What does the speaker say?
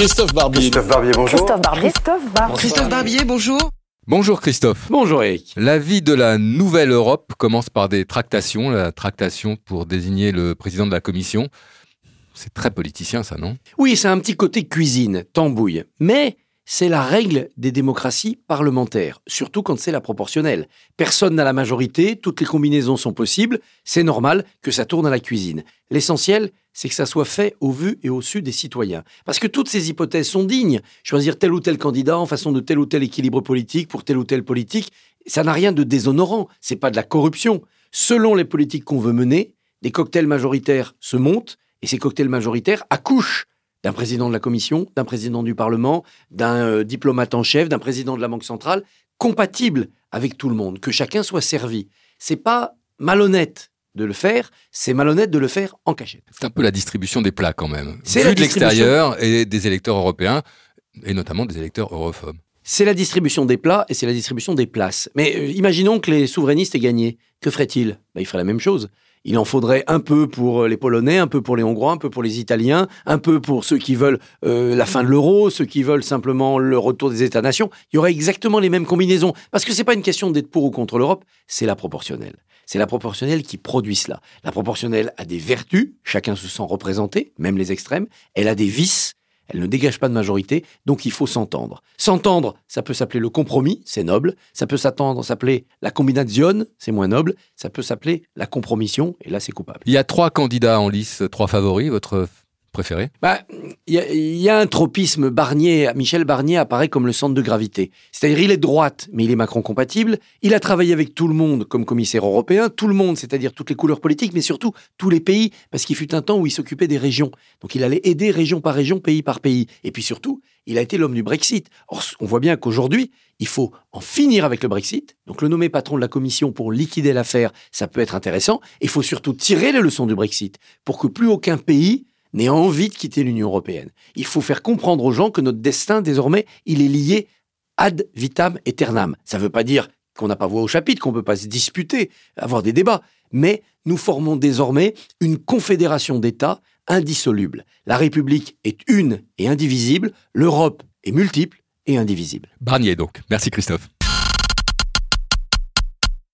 Christophe Barbier. Christophe Barbier, bonjour. Christophe Barbier. Christophe. Christophe Barbier, bonjour. Bonjour Christophe. Bonjour Eric. La vie de la nouvelle Europe commence par des tractations, la tractation pour désigner le président de la Commission. C'est très politicien ça, non? Oui, c'est un petit côté cuisine, tambouille. Mais c'est la règle des démocraties parlementaires, surtout quand c'est la proportionnelle. Personne n'a la majorité, toutes les combinaisons sont possibles, c'est normal que ça tourne à la cuisine. L'essentiel, c'est que ça soit fait au vu et au su des citoyens. Parce que toutes ces hypothèses sont dignes. Choisir tel ou tel candidat en façon de tel ou tel équilibre politique pour tel ou tel politique, ça n'a rien de déshonorant, c'est pas de la corruption. Selon les politiques qu'on veut mener, des cocktails majoritaires se montent et ces cocktails majoritaires accouchent d'un président de la Commission, d'un président du Parlement, d'un euh, diplomate en chef, d'un président de la Banque centrale, compatible avec tout le monde, que chacun soit servi. C'est pas malhonnête de le faire, c'est malhonnête de le faire en cachette. C'est un peu la distribution des plats quand même. C'est Vu de l'extérieur et des électeurs européens, et notamment des électeurs europhobes. C'est la distribution des plats et c'est la distribution des places. Mais euh, imaginons que les souverainistes aient gagné. Que ferait-il? Ben, Il ferait la même chose. Il en faudrait un peu pour euh, les Polonais, un peu pour les Hongrois, un peu pour les Italiens, un peu pour ceux qui veulent euh, la fin de l'euro, ceux qui veulent simplement le retour des États-nations. Il y aurait exactement les mêmes combinaisons. Parce que c'est pas une question d'être pour ou contre l'Europe, c'est la proportionnelle. C'est la proportionnelle qui produit cela. La proportionnelle a des vertus, chacun se sent représenté, même les extrêmes. Elle a des vices, elle ne dégage pas de majorité, donc il faut s'entendre. S'entendre, ça peut s'appeler le compromis, c'est noble. Ça peut s'attendre, s'appeler la combinazione, c'est moins noble. Ça peut s'appeler la compromission, et là c'est coupable. Il y a trois candidats en lice, trois favoris, votre préféré Bah, Il y, a- un tropisme Barnier. Michel Barnier apparaît comme le centre de gravité. C'est-à-dire, il est de droite, mais il est Macron compatible. Il a travaillé avec tout le monde comme commissaire européen. Tout le monde, c'est-à-dire toutes les couleurs politiques, mais surtout tous les pays, parce qu'il fut un temps où il s'occupait des régions. Donc, il allait aider région par région, pays par pays. Et puis surtout, il a été l'homme du Brexit. Or, on voit bien qu'aujourd'hui, il faut en finir avec le Brexit. Donc, le nommer patron de la commission pour liquider l'affaire, ça peut être intéressant. Il faut surtout tirer les leçons du Brexit pour que plus aucun pays n'ait envie de quitter l'Union européenne. Il faut faire comprendre aux gens que notre destin, désormais, il est lié ad vitam aeternam. Ça ne veut pas dire qu'on n'a pas voix au chapitre, qu'on ne peut pas se disputer, avoir des débats. Mais nous formons désormais une confédération d'États indissoluble. La République est une et indivisible, l'Europe est multiple et indivisible. Barnier donc. Merci Christophe.